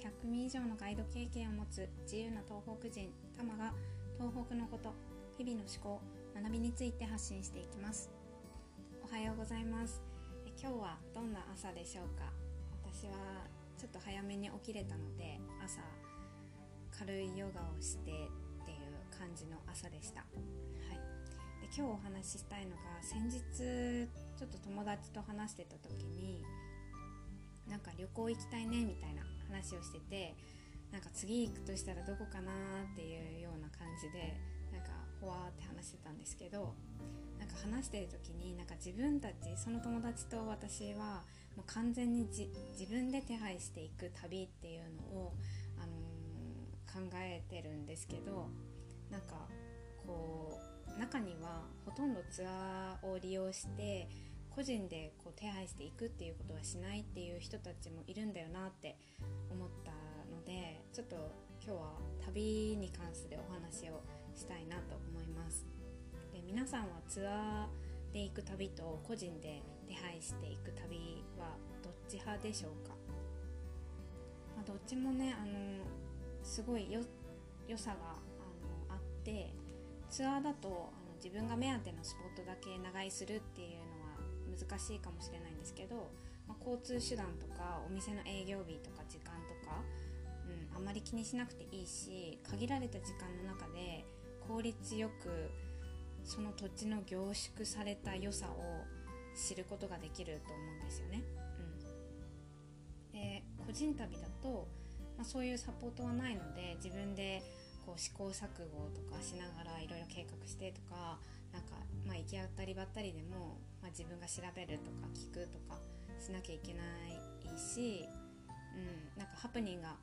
100名以上のガイド経験を持つ自由な東北人タマが東北のこと日々の思考学びについて発信していきます。おはようございます。え今日はどんな朝でしょうか？私はちょっと早めに起きれたので朝軽いヨガをしてっていう感じの朝でした、はい、で今日お話ししたいのが先日ちょっと友達と話してた時になんか旅行行きたいねみたいな話をしててなんか次行くとしたらどこかなっていうような感じでなんかほわーって話してたんですけどなんか話してる時になんか自分たちその友達と私はもう完全に自分で手配していく旅っていうのを、あのー、考えてるんですけどなんかこう中にはほとんどツアーを利用して個人でこう手配していくっていうことはしないっていう人たちもいるんだよなって思ったのでちょっと今日は旅に関するお話をしたいなと思います。で皆さんはツアーで行く旅と個人で手配していく旅はどっち派でしょうか、まあ、どっちもねあのすごいよ良さがあのあってツアーだとあの自分が目当てのスポットだけ長居するっていうのは難しいかもしれないんですけど、まあ、交通手段とかお店の営業日とか時間とか、うん、あんまり気にしなくていいし限られた時間の中で効率よくその土地の凝縮された良さを知ることができると思うんですよね。うん、で個人旅だと、まあ、そういうサポートはないので自分でこう試行錯誤とかしながらいろいろ計画してとかなんか、まあ、行き当たりばったりでも、まあ、自分が調べるとか聞くとかしなきゃいけないし、うん、なんかハプニングが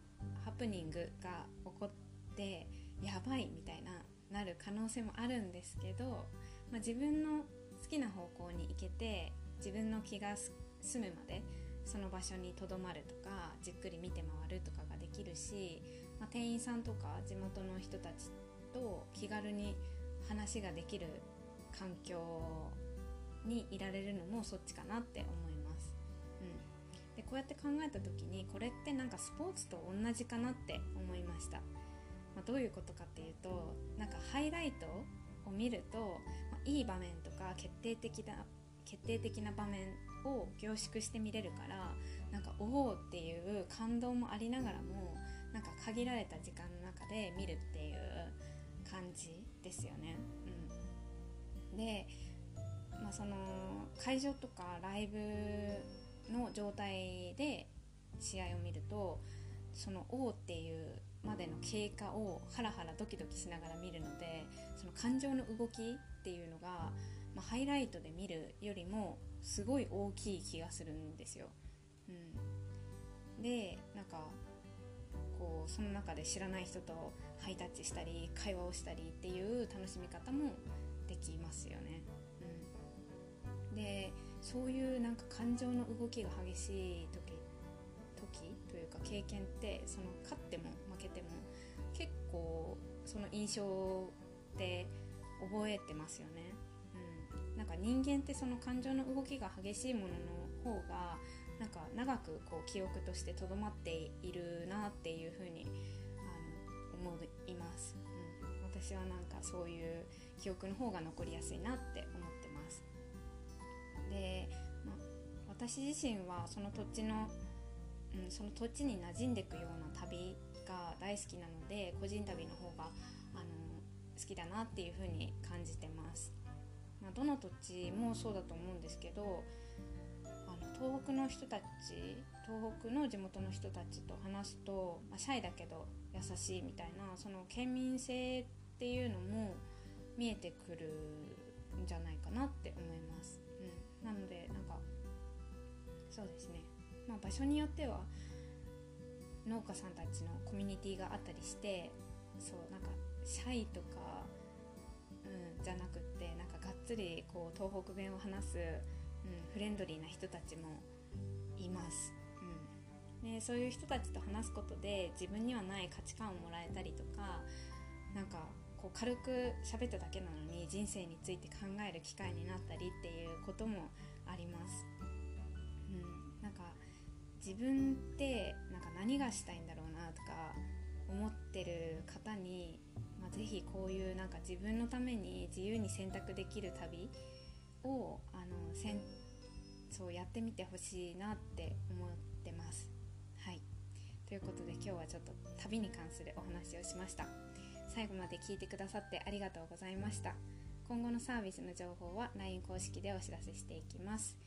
ハプニングが起こってやばいみたいななる可能性もあるんですけど、まあ、自分の好きな方向に行けて自分の気が済むまでその場所にとどまるとかじっくり見て回るとかができるし、まあ、店員さんとか地元の人たちと気軽に話ができる環境にいられるのもそっちかなって思います。うん、でこうやって考えた時にこれってなんかスポーツと同じかなって思いました。まあ、どういうことかっていうとなんかハイライトを見ると、まあ、いい場面とか決定的な決定的な場面を凝縮して見れるからなんかおおっていう感動もありながらもなんか限られた時間の中で見るっていう感じですよね。うん、で、まあ、その会場とかライブの状態で試合を見るとその「おっていうまでの経過をハラハラドキドキしながら見るのでその感情の動きっていうのが、まあ、ハイライトで見るよりもすごい大きい気がするんですよ。うん、でなんかこうその中で知らない人とハイタッチしたり会話をしたりっていう楽しみ方もできますよね。うん、でそういうなんか感情の動きが激しい時時というか経験ってその勝っても負けても結構その印象って覚えてますよね。うん、なんか人間ってその感情の動きが激しいものの方がなんか長くこう記憶としてとどまっているなっていうふうにあの思います、うん、私はなんかそういう記憶の方が残りやすいなって私自身はその土地の、うん、その土地に馴染んでいくような旅が大好きなので個人旅の方があの好きだなっていうふうに感じてます、まあ、どの土地もそうだと思うんですけどあの東北の人たち東北の地元の人たちと話すと、まあ、シャイだけど優しいみたいなその県民性っていうのも見えてくるんじゃないかなって思います、うん、なのでなんかそうですね、まあ、場所によっては農家さんたちのコミュニティがあったりしてそうなんかシャイとか、うん、じゃなくってなんかがっつりこう東北弁を話すうん、フレンドリーな人たちもいます、うん、でそういう人たちと話すことで自分にはない価値観をもらえたりとかなんかこう軽く喋っただけなのに人生について考える機会になったりっていうこともあります、自分ってなんか何がしたいんだろうなとか思ってる方に、まあ、ぜひこういうなんか自分のために自由に選択できる旅をあのせんそうやってみてほしいなって思ってます。はい。ということで今日はちょっと旅に関するお話をしました。最後まで聞いてくださってありがとうございました。今後のサービスの情報は LINE 公式でお知らせしていきます、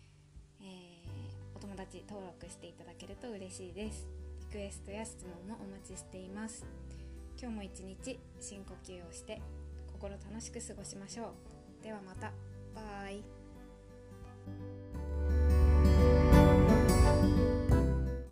えー、友達登録していただけると嬉しいです。リクエストや質問もお待ちしています。今日も一日深呼吸をして心楽しく過ごしましょう。ではまた。バイ。